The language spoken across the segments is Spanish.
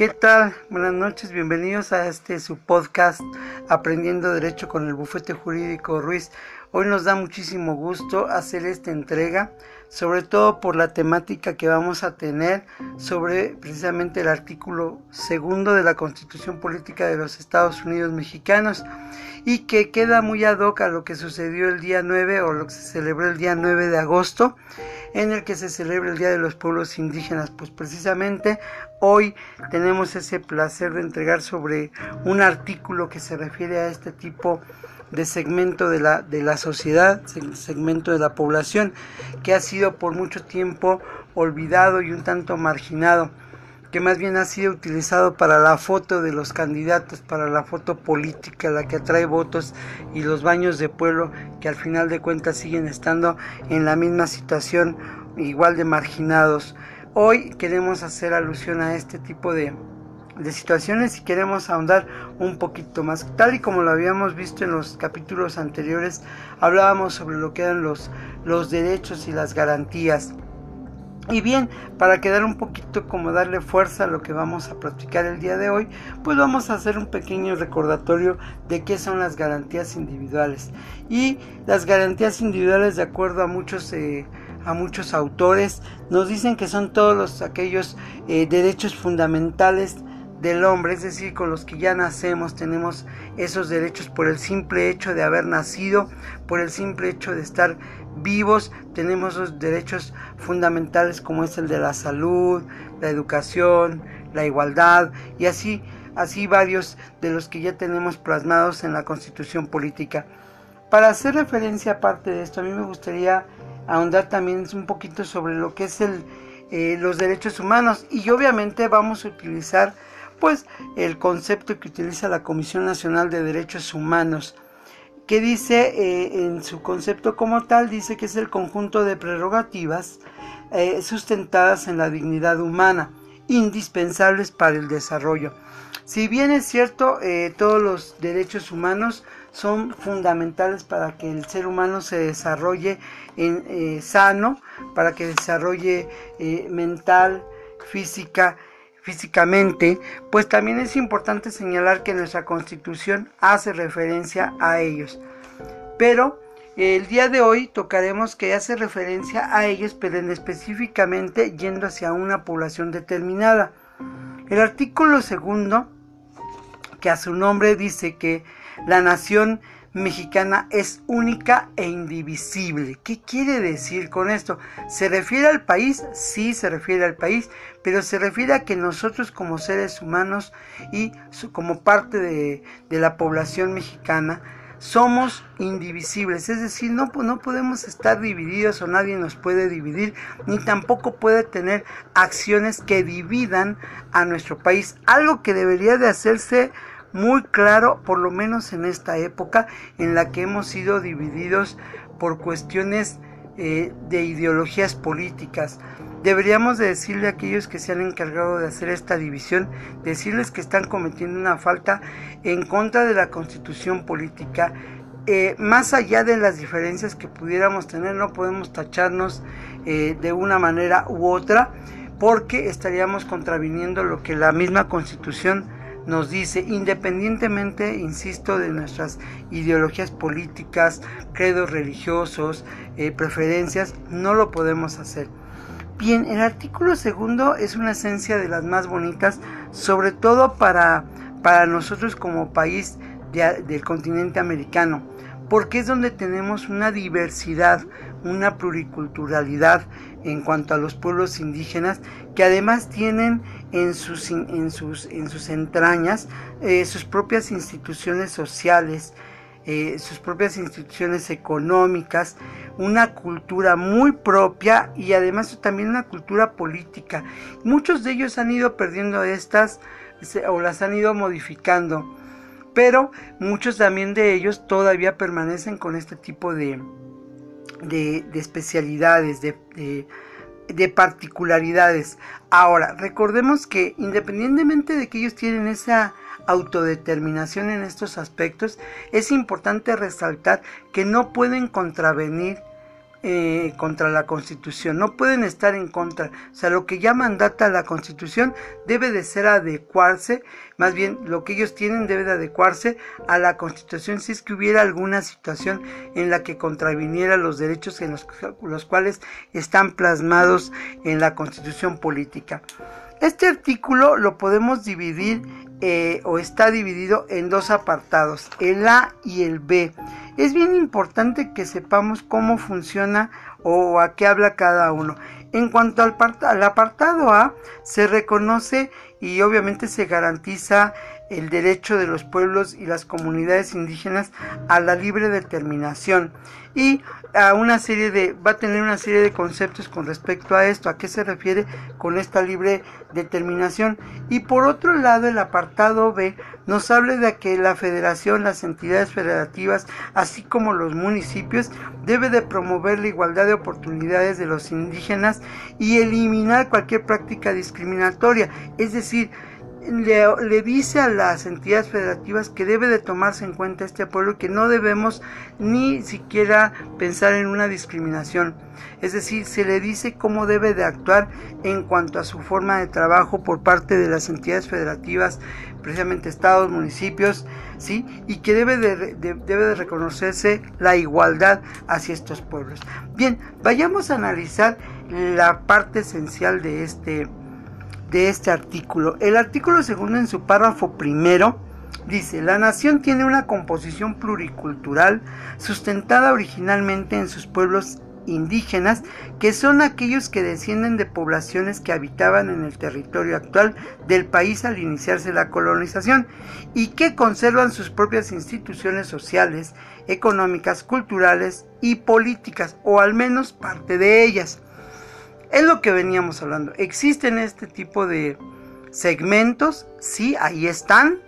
¿Qué tal? Buenas noches, bienvenidos a este su podcast Aprendiendo Derecho con el Bufete Jurídico Ruiz. Hoy nos da muchísimo gusto hacer esta entrega, sobre todo por la temática que vamos a tener sobre precisamente el artículo segundo de la Constitución Política de los Estados Unidos Mexicanos y que queda muy ad hoc a lo que sucedió el día 9 o lo que se celebró el día 9 de agosto en el que se celebra el Día de los Pueblos Indígenas. Pues precisamente hoy tenemos ese placer de entregar sobre un artículo que se refiere a este tipo de segmento de la, de la sociedad, segmento de la población, que ha sido por mucho tiempo olvidado y un tanto marginado que más bien ha sido utilizado para la foto de los candidatos, para la foto política, la que atrae votos y los baños de pueblo que al final de cuentas siguen estando en la misma situación igual de marginados. Hoy queremos hacer alusión a este tipo de, de situaciones y queremos ahondar un poquito más. Tal y como lo habíamos visto en los capítulos anteriores, hablábamos sobre lo que eran los, los derechos y las garantías. Y bien, para quedar un poquito como darle fuerza a lo que vamos a practicar el día de hoy, pues vamos a hacer un pequeño recordatorio de qué son las garantías individuales. Y las garantías individuales, de acuerdo a muchos, eh, a muchos autores, nos dicen que son todos los, aquellos eh, derechos fundamentales del hombre, es decir, con los que ya nacemos, tenemos esos derechos por el simple hecho de haber nacido, por el simple hecho de estar vivos, tenemos esos derechos fundamentales como es el de la salud, la educación, la igualdad y así, así varios de los que ya tenemos plasmados en la Constitución política. Para hacer referencia aparte de esto, a mí me gustaría ahondar también un poquito sobre lo que es el, eh, los derechos humanos y obviamente vamos a utilizar pues el concepto que utiliza la Comisión Nacional de Derechos Humanos, que dice eh, en su concepto como tal, dice que es el conjunto de prerrogativas eh, sustentadas en la dignidad humana, indispensables para el desarrollo. Si bien es cierto, eh, todos los derechos humanos son fundamentales para que el ser humano se desarrolle en, sano, para que desarrolle mental, física, físicamente, pues también es importante señalar que nuestra constitución hace referencia a ellos. Pero el día de hoy tocaremos que hace referencia a ellos, pero específicamente yendo hacia una población determinada. El artículo segundo, que a su nombre dice que la nación mexicana es única e indivisible. ¿Qué quiere decir con esto? ¿Se refiere al país? Sí, se refiere al país, pero se refiere a que nosotros como seres humanos y como parte de, la población mexicana, somos indivisibles, es decir, no, no podemos estar divididos o nadie nos puede dividir, ni tampoco puede tener acciones que dividan a nuestro país, algo que debería de hacerse muy claro, por lo menos en esta época en la que hemos sido divididos por cuestiones eh, de ideologías políticas. Deberíamos de decirle a aquellos que se han encargado de hacer esta división, decirles que están cometiendo una falta en contra de la constitución política. Eh, más allá de las diferencias que pudiéramos tener, no podemos tacharnos eh, de una manera u otra, porque estaríamos contraviniendo lo que la misma constitución nos dice, independientemente, insisto, de nuestras ideologías políticas, credos religiosos, eh, preferencias, no lo podemos hacer. Bien, el artículo segundo es una esencia de las más bonitas, sobre todo para, para nosotros como país del continente americano, porque es donde tenemos una diversidad, una pluriculturalidad en cuanto a los pueblos indígenas que además tienen en sus, en sus, en sus entrañas eh, sus propias instituciones sociales, eh, sus propias instituciones económicas, una cultura muy propia y además también una cultura política. Muchos de ellos han ido perdiendo estas o las han ido modificando, pero muchos también de ellos todavía permanecen con este tipo de, de, especialidades, de, de, particularidades. Ahora, recordemos que independientemente de que ellos tienen esa autodeterminación en estos aspectos, es importante resaltar que no pueden contravenir eh, contra la Constitución, no pueden estar en contra. O sea, lo que ya mandata la Constitución debe de ser adecuarse, más bien lo que ellos tienen debe de adecuarse a la Constitución si es que hubiera alguna situación en la que contraviniera los derechos en los, los cuales están plasmados en la Constitución política. Este artículo lo podemos dividir eh, o está dividido en dos apartados, el A y el B. Es bien importante que sepamos cómo funciona o a qué habla cada uno. En cuanto al, al apartado A, se reconoce y obviamente se garantiza el derecho de los pueblos y las comunidades indígenas a la libre determinación. Y a una serie de va a tener una serie de conceptos con respecto a esto, a qué se refiere con esta libre determinación. Y por otro lado el apartado B nos habla de que la federación, las entidades federativas, así como los municipios debe de promover la igualdad de oportunidades de los indígenas y eliminar cualquier práctica discriminatoria, es decir, le, dice a las entidades federativas que debe de tomarse en cuenta este pueblo que no debemos ni siquiera pensar en una discriminación. Es decir, se le dice cómo debe de actuar en cuanto a su forma de trabajo por parte de las entidades federativas, precisamente estados, municipios, ¿sí? Y que debe de, debe de reconocerse la igualdad hacia estos pueblos. Bien, vayamos a analizar la parte esencial de este de este artículo. El artículo segundo en su párrafo primero dice, la nación tiene una composición pluricultural sustentada originalmente en sus pueblos indígenas, que son aquellos que descienden de poblaciones que habitaban en el territorio actual del país al iniciarse la colonización y que conservan sus propias instituciones sociales, económicas, culturales y políticas, o al menos parte de ellas. Es lo que veníamos hablando. Existen este tipo de segmentos, sí, ahí están,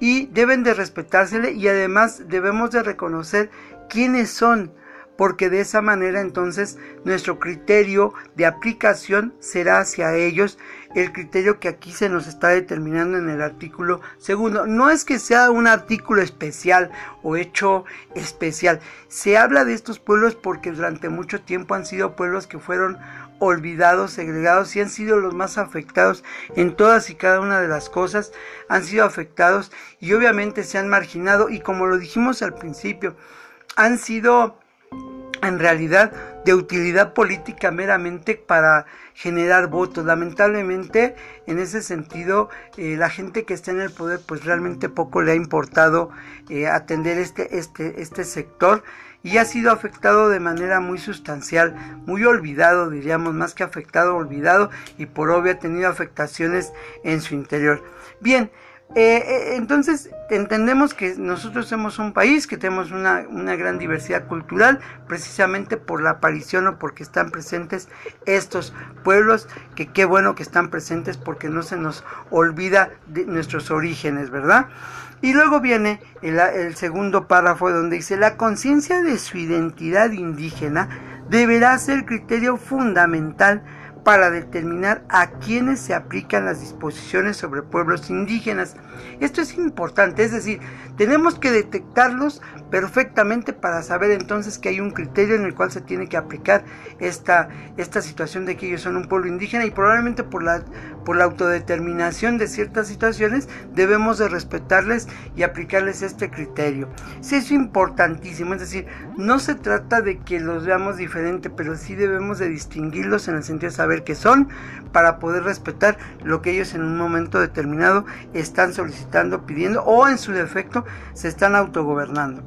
y deben de respetársele y además debemos de reconocer quiénes son, porque de esa manera entonces nuestro criterio de aplicación será hacia ellos el criterio que aquí se nos está determinando en el artículo segundo. No es que sea un artículo especial o hecho especial, se habla de estos pueblos porque durante mucho tiempo han sido pueblos que fueron olvidados, segregados y han sido los más afectados en todas y cada una de las cosas, han sido afectados y obviamente se han marginado y como lo dijimos al principio, han sido en realidad de utilidad política meramente para generar votos. Lamentablemente, en ese sentido, eh, la gente que está en el poder, pues realmente poco le ha importado eh, atender este, este, este sector y ha sido afectado de manera muy sustancial, muy olvidado, diríamos, más que afectado, olvidado y por obvio ha tenido afectaciones en su interior. Bien, eh, eh, entonces entendemos que nosotros somos un país que tenemos una, una, gran diversidad cultural precisamente por la aparición o porque están presentes estos pueblos que qué bueno que están presentes porque no se nos olvida de nuestros orígenes, ¿verdad? Y luego viene el, segundo párrafo donde dice, la conciencia de su identidad indígena deberá ser criterio fundamental para determinar a quienes se aplican las disposiciones sobre pueblos indígenas. Esto es importante, es decir, tenemos que detectarlos perfectamente para saber entonces que hay un criterio en el cual se tiene que aplicar esta, esta situación de que ellos son un pueblo indígena y probablemente por la, por la autodeterminación de ciertas situaciones debemos de respetarles y aplicarles este criterio. Sí, es importantísimo, es decir, no se trata de que los veamos diferente, pero sí debemos de distinguirlos en el sentido de saber que son para poder respetar lo que ellos en un momento determinado están solicitando, pidiendo o en su defecto se están autogobernando.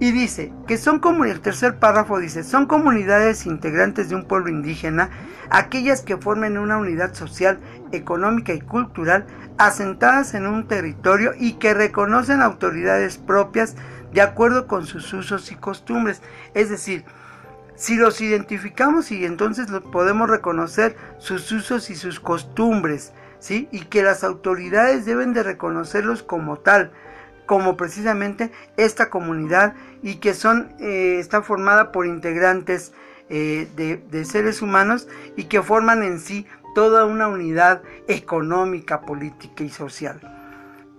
Y dice que son como el tercer párrafo dice, son comunidades integrantes de un pueblo indígena, aquellas que formen una unidad social, económica y cultural asentadas en un territorio y que reconocen autoridades propias de acuerdo con sus usos y costumbres. Es decir, si los identificamos y entonces podemos reconocer sus usos y sus costumbres, ¿sí? Y que las autoridades deben de reconocerlos como tal, como precisamente esta comunidad y que son, eh, está formada por integrantes eh, de, seres humanos y que forman en sí toda una unidad económica, política y social.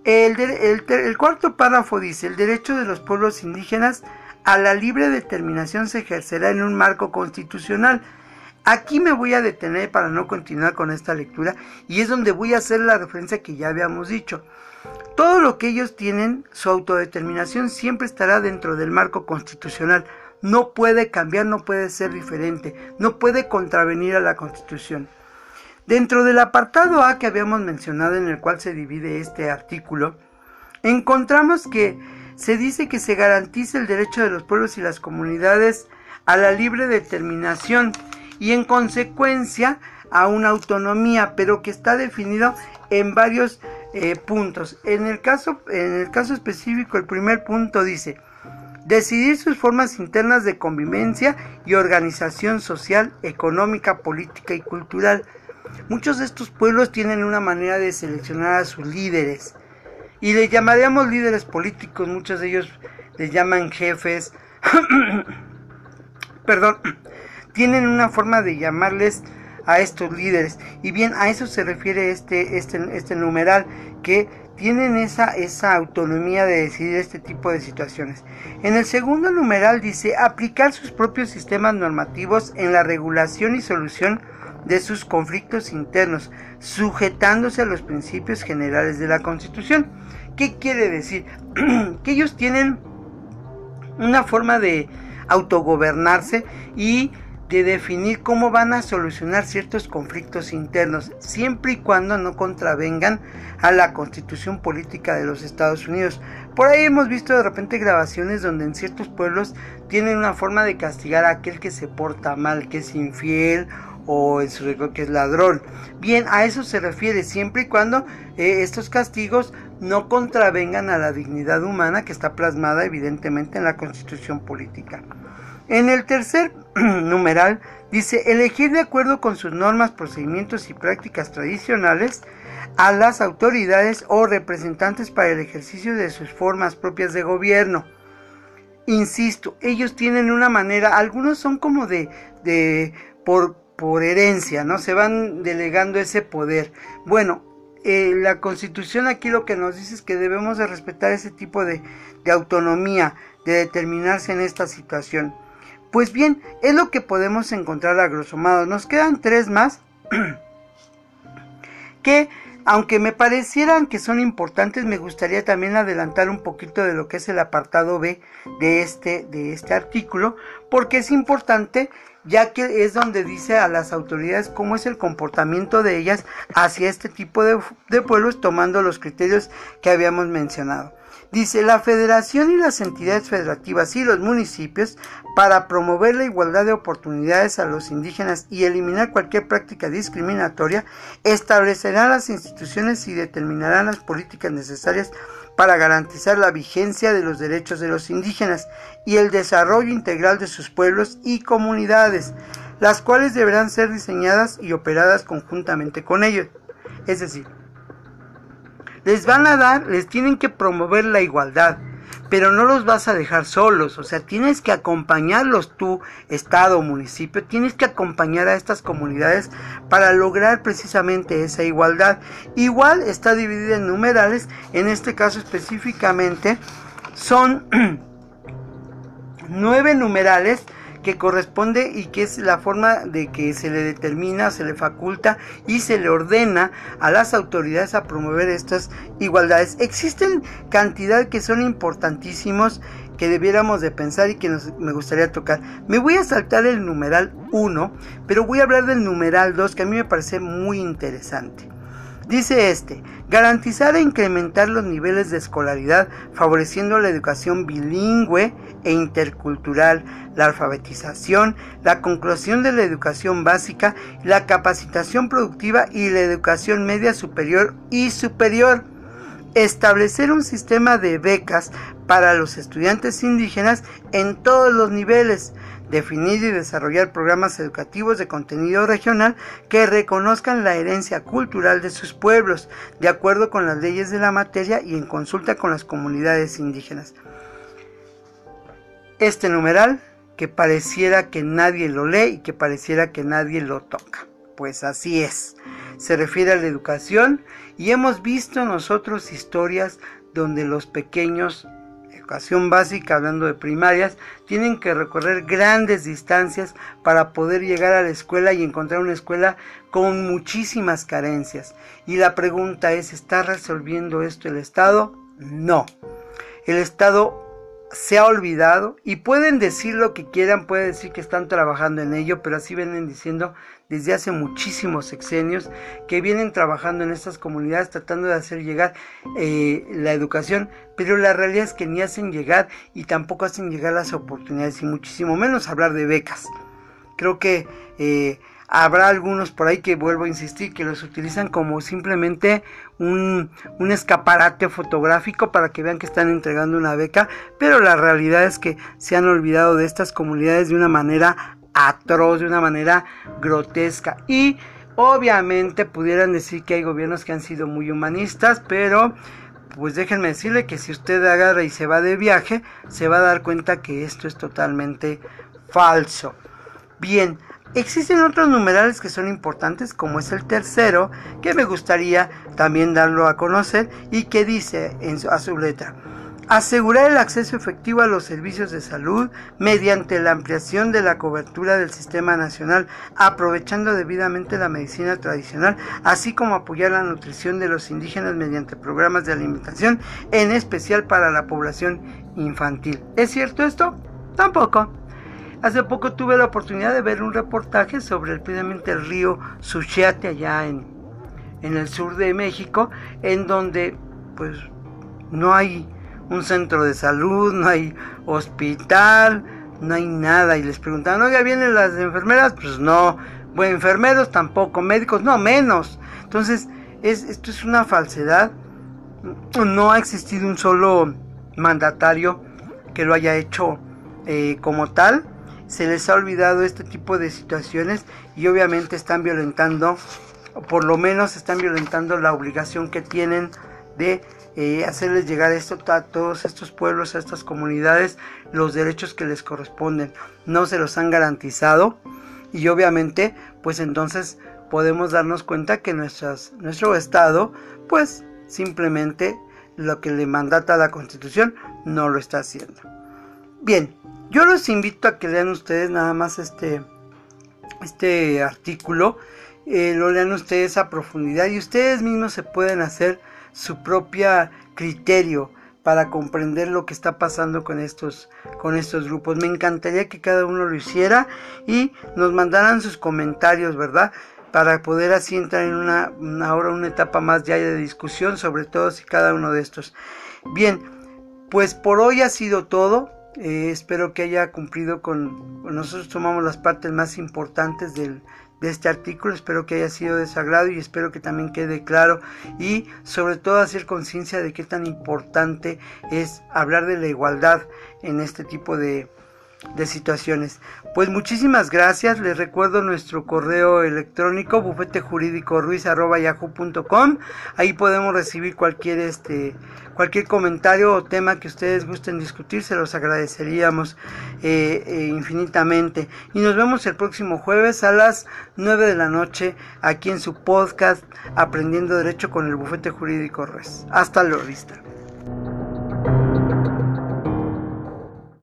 el cuarto párrafo dice, el derecho de los pueblos indígenas a la libre determinación se ejercerá en un marco constitucional. Aquí me voy a detener para no continuar con esta lectura y es donde voy a hacer la referencia que ya habíamos dicho. Todo lo que ellos tienen, su autodeterminación siempre estará dentro del marco constitucional. No puede cambiar, no puede ser diferente, no puede contravenir a la constitución. Dentro del apartado A que habíamos mencionado en el cual se divide este artículo, encontramos que se dice que se garantiza el derecho de los pueblos y las comunidades a la libre determinación y en consecuencia a una autonomía, pero que está definido en varios eh, puntos. En el, caso, en el caso específico, el primer punto dice, decidir sus formas internas de convivencia y organización social, económica, política y cultural. Muchos de estos pueblos tienen una manera de seleccionar a sus líderes y le llamaríamos líderes políticos, muchos de ellos les llaman jefes, perdón, tienen una forma de llamarles a estos líderes y bien a eso se refiere este, este, este numeral que tienen esa, esa autonomía de decidir este tipo de situaciones. En el segundo numeral dice aplicar sus propios sistemas normativos en la regulación y solución de sus conflictos internos, sujetándose a los principios generales de la Constitución. ¿Qué quiere decir? que ellos tienen una forma de autogobernarse y de definir cómo van a solucionar ciertos conflictos internos, siempre y cuando no contravengan a la constitución política de los Estados Unidos. Por ahí hemos visto de repente grabaciones donde en ciertos pueblos tienen una forma de castigar a aquel que se porta mal, que es infiel o en su que es ladrón. Bien, a eso se refiere siempre y cuando eh, estos castigos no contravengan a la dignidad humana que está plasmada evidentemente en la constitución política. En el tercer numeral dice elegir de acuerdo con sus normas, procedimientos y prácticas tradicionales a las autoridades o representantes para el ejercicio de sus formas propias de gobierno. Insisto, ellos tienen una manera, algunos son como de, de por, por herencia, ¿no? Se van delegando ese poder. Bueno, eh, la constitución aquí lo que nos dice es que debemos de respetar ese tipo de, autonomía, de determinarse en esta situación. Pues bien, es lo que podemos encontrar a. Nos quedan tres más que, aunque me parecieran que son importantes, me gustaría también adelantar un poquito de lo que es el apartado B de este, de este artículo, porque es importante ya que es donde dice a las autoridades cómo es el comportamiento de ellas hacia este tipo de, de pueblos tomando los criterios que habíamos mencionado. Dice, la federación y las entidades federativas y los municipios, para promover la igualdad de oportunidades a los indígenas y eliminar cualquier práctica discriminatoria, establecerán las instituciones y determinarán las políticas necesarias para garantizar la vigencia de los derechos de los indígenas y el desarrollo integral de sus pueblos y comunidades, las cuales deberán ser diseñadas y operadas conjuntamente con ellos. Es decir, les van a dar, les tienen que promover la igualdad, pero no los vas a dejar solos, o sea, tienes que acompañarlos tú, estado, municipio, tienes que acompañar a estas comunidades para lograr precisamente esa igualdad. Igual está dividida en numerales, en este caso específicamente son nueve numerales que corresponde y que es la forma de que se le determina, se le faculta y se le ordena a las autoridades a promover estas igualdades. Existen cantidad que son importantísimos que debiéramos de pensar y que me gustaría tocar. Me voy a saltar el numeral 1, pero voy a hablar del numeral 2 que a mí me parece muy interesante. Dice este, garantizar e incrementar los niveles de escolaridad favoreciendo la educación bilingüe e intercultural, la alfabetización, la conclusión de la educación básica, la capacitación productiva y la educación media superior y superior. Establecer un sistema de becas para los estudiantes indígenas en todos los niveles, definir y desarrollar programas educativos de contenido regional que reconozcan la herencia cultural de sus pueblos, de acuerdo con las leyes de la materia y en consulta con las comunidades indígenas. Este numeral que pareciera que nadie lo lee y que pareciera que nadie lo toca. Pues así es. Se refiere a la educación y hemos visto nosotros historias donde los pequeños educación básica, hablando de primarias, tienen que recorrer grandes distancias para poder llegar a la escuela y encontrar una escuela con muchísimas carencias. Y la pregunta es, ¿está resolviendo esto el Estado? No. El Estado se ha olvidado y pueden decir lo que quieran, pueden decir que están trabajando en ello, pero así vienen diciendo desde hace muchísimos sexenios que vienen trabajando en estas comunidades tratando de hacer llegar eh, la educación, pero la realidad es que ni hacen llegar y tampoco hacen llegar las oportunidades y muchísimo menos hablar de becas. Creo que eh, habrá algunos por ahí que vuelvo a insistir que los utilizan como simplemente un, un, escaparate fotográfico para que vean que están entregando una beca, pero la realidad es que se han olvidado de estas comunidades de una manera atroz, de una manera grotesca. Y obviamente pudieran decir que hay gobiernos que han sido muy humanistas, pero pues déjenme decirle que si usted agarra y se va de viaje, se va a dar cuenta que esto es totalmente falso. Bien, existen otros numerales que son importantes, como es el tercero, que me gustaría también darlo a conocer y que dice en a su letra asegurar el acceso efectivo a los servicios de salud mediante la ampliación de la cobertura del sistema nacional, aprovechando debidamente la medicina tradicional, así como apoyar la nutrición de los indígenas mediante programas de alimentación, en especial para la población infantil. ¿Es cierto esto? Tampoco. Hace poco tuve la oportunidad de ver un reportaje sobre el, precisamente el río Suchiate allá en, en el sur de México, en donde pues no hay un centro de salud, no hay hospital, no hay nada. Y les preguntaban, oiga, ¿vienen las enfermeras? Pues no. Bueno, enfermeros tampoco, médicos, no, menos. Entonces, es, esto es una falsedad. No ha existido un solo mandatario que lo haya hecho eh, como tal. Se les ha olvidado este tipo de situaciones y obviamente están violentando, o por lo menos están violentando la obligación que tienen de eh, hacerles llegar esto a todos estos pueblos, a estas comunidades, los derechos que les corresponden. No se los han garantizado y obviamente pues entonces podemos darnos cuenta que nuestras, nuestro Estado pues simplemente lo que le mandata la Constitución no lo está haciendo. Bien, yo los invito a que lean ustedes nada más este, este artículo, eh, lo lean ustedes a profundidad y ustedes mismos se pueden hacer su propia criterio para comprender lo que está pasando con estos, con estos grupos. Me encantaría que cada uno lo hiciera y nos mandaran sus comentarios, ¿verdad? Para poder así entrar en una, ahora una etapa más ya de discusión sobre todos y cada uno de estos. Bien, pues por hoy ha sido todo. Eh, espero que haya cumplido con, nosotros tomamos las partes más importantes del, de este artículo. Espero que haya sido de sagrado y espero que también quede claro y sobre todo hacer conciencia de qué tan importante es hablar de la igualdad en este tipo de, de situaciones. Pues muchísimas gracias. Les recuerdo nuestro correo electrónico bufetejurídicoruiz.yahoo.com. Ahí podemos recibir cualquier este cualquier comentario o tema que ustedes gusten discutir. Se los agradeceríamos eh, eh, infinitamente. Y nos vemos el próximo jueves a las 9 de la noche aquí en su podcast Aprendiendo Derecho con el Bufete Jurídico Ruiz. Hasta luego. vista.